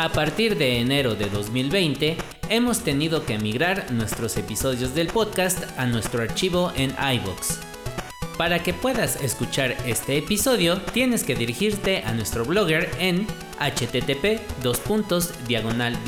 A partir de enero de 2020, hemos tenido que migrar nuestros episodios del podcast a nuestro archivo en iVoox. Para que puedas escuchar este episodio, tienes que dirigirte a nuestro blogger en http diagonal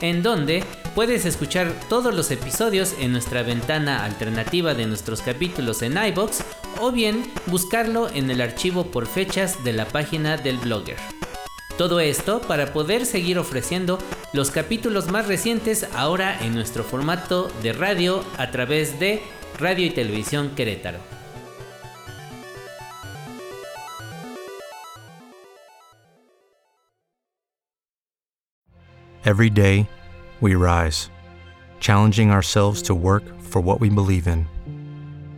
en donde puedes escuchar todos los episodios en nuestra ventana alternativa de nuestros capítulos en iBox o bien buscarlo en el archivo por fechas de la página del blogger. Todo esto para poder seguir ofreciendo los capítulos más recientes ahora en nuestro formato de radio a través de Radio y Televisión Querétaro. Every day, we rise, challenging ourselves to work for what we believe in.